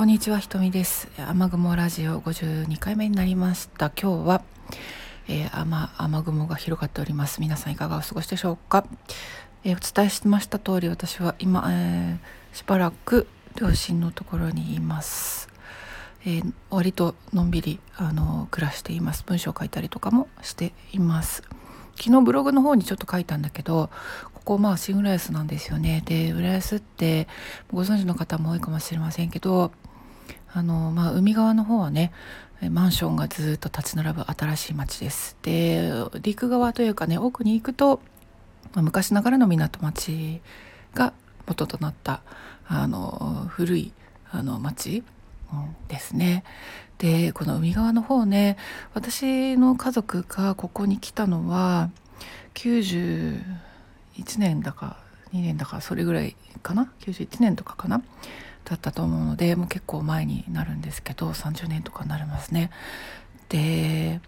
こんにちはひとみです。雨雲ラジオ52回目になりました。今日は、えー、雨雨雲が広がっております。皆さんいかがお過ごしでしょうか、えー、お伝えしました通り私は今、えー、しばらく両親のところにいます。えー、割とのんびりあの暮らしています。文章を書いたりとかもしています。昨日ブログの方にちょっと書いたんだけどここまあ新浦安なんですよね。で浦安ってご存知の方も多いかもしれませんけどあの、まあ、海側の方はねマンションがずっと立ち並ぶ新しい町です。で陸側というかね奥に行くと、まあ、昔ながらの港町が元となったあの古いあの町ですね。でこの海側の方ね私の家族がここに来たのは91年だか2年だかそれぐらいかな？91年とかかな？だったと思うのでもう結構前になるんですけど30年とかになりますね。で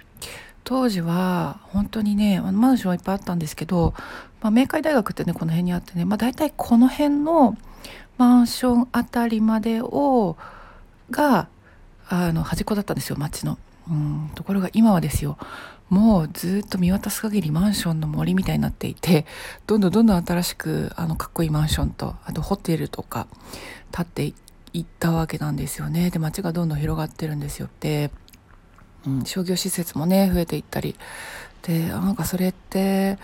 当時は本当にねマンションはいっぱいあったんですけど、まあ、明海大学ってねこの辺にあってね、まあ、大体この辺のマンションあたりまでをがあの端っこだったんですよ町の。うんところが今はですよもうずっと見渡す限りマンションの森みたいになっていてどんどんどんどん新しくあのかっこいいマンションとあとホテルとか建っていったわけなんですよね。で街がどんどん広がってるんですよ。で、うん、商業施設もね増えていったり。でなんかそれって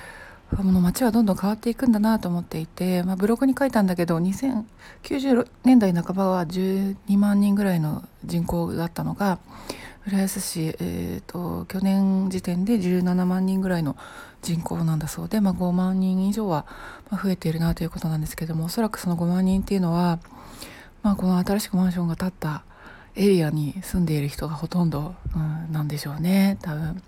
この街はどんどん変わっていくんだなと思っていて、まあ、ブログに書いたんだけど2090年代半ばは12万人ぐらいの人口だったのが浦安市、えーと、去年時点で17万人ぐらいの人口なんだそうで、まあ、5万人以上は増えているなということなんですけどもおそらくその5万人っていうのは、まあ、この新しくマンションが建ったエリアに住んでいる人がほとんど、うん、なんでしょうね多分。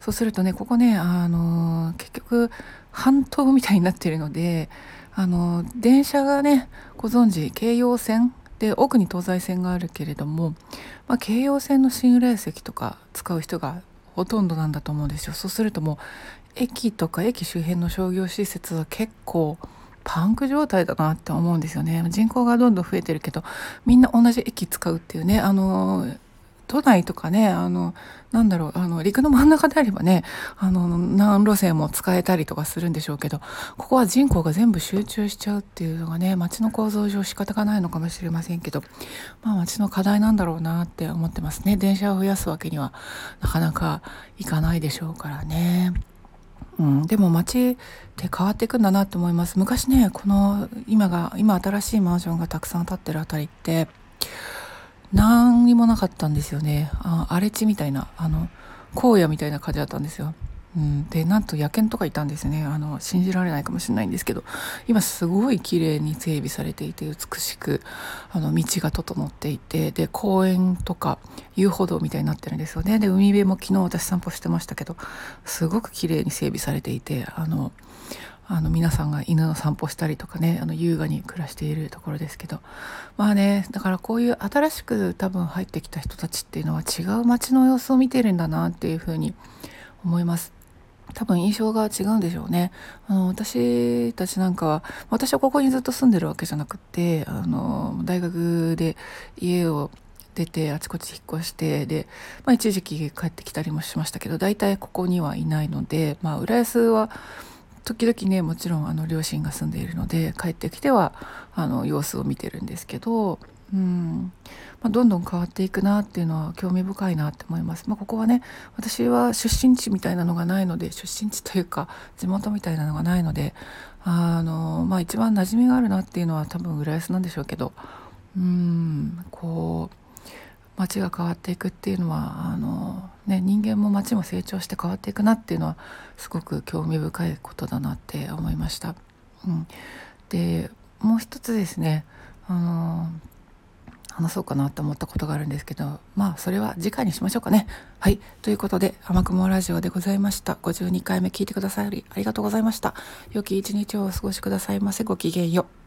そうするとねここねあの結局半島みたいになっているのであの電車がねご存知京葉線で奥に東西線があるけれども、まあ、京葉線の新浦安駅とか使う人がほとんどなんだと思うんですよ。そうするともう駅とか駅周辺の商業施設は結構パンク状態だなって思うんですよね人口がどんどん増えてるけどみんな同じ駅使うっていうねあの都内とかねあのなんだろうあの陸の真ん中であればねあの何路線も使えたりとかするんでしょうけどここは人口が全部集中しちゃうっていうのがね街の構造上仕方がないのかもしれませんけどまあ街の課題なんだろうなって思ってますね電車を増やすわけにはなかなかいかないでしょうからね。うん、でも街って変わっていくんだなと思います昔ねこの今が今新しいマンションがたくさん建ってるあたりって何にもなかったんですよね。あ荒れ地みたいなあの荒野みたいな感じだったんですよ。うん、でなんと野犬とかいたんですね。あの信じられないかもしれないんですけど。今すごい綺麗に整備されていて美しくあの道が整っていて。で公園とか遊歩道みたいになってるんですよね。で海辺も昨日私散歩してましたけどすごく綺麗に整備されていてあのあの皆さんが犬の散歩したりとかねあの優雅に暮らしているところですけどまあねだからこういう新しく多分入ってきた人たちっていうのは違う街の様子を見てるんだなっていうふうに思います。多分印象が違うんでしょうね。あの私たちなんかは私はここにずっと住んでるわけじゃなくてあの大学で家を出てあちこち引っ越してで、まあ、一時期帰ってきたりもしましたけど大体ここにはいないので、まあ、浦安は時々ねもちろんあの両親が住んでいるので帰ってきてはあの様子を見てるんですけど、うんまあ、どんどん変わっていくなっていうのは興味深いなって思います。まあ、ここはね私は出身地みたいなのがないので出身地というか地元みたいなのがないのであの、まあ、一番馴染みがあるなっていうのは多分浦安なんでしょうけどうんこう街が変わっていくっていうのはあの、ね、人間も街も成長して変わっていくなっていうのはすごく興味深いことだなって思いました。うん、でもう一つですねあの話そうかなと思ったことがあるんですけどまあそれは次回にしましょうかね。はいということで「天雲ラジオ」でございました52回目聞いてくださりありがとうございました。良き一日をお過ごしくださいませごきげんよう。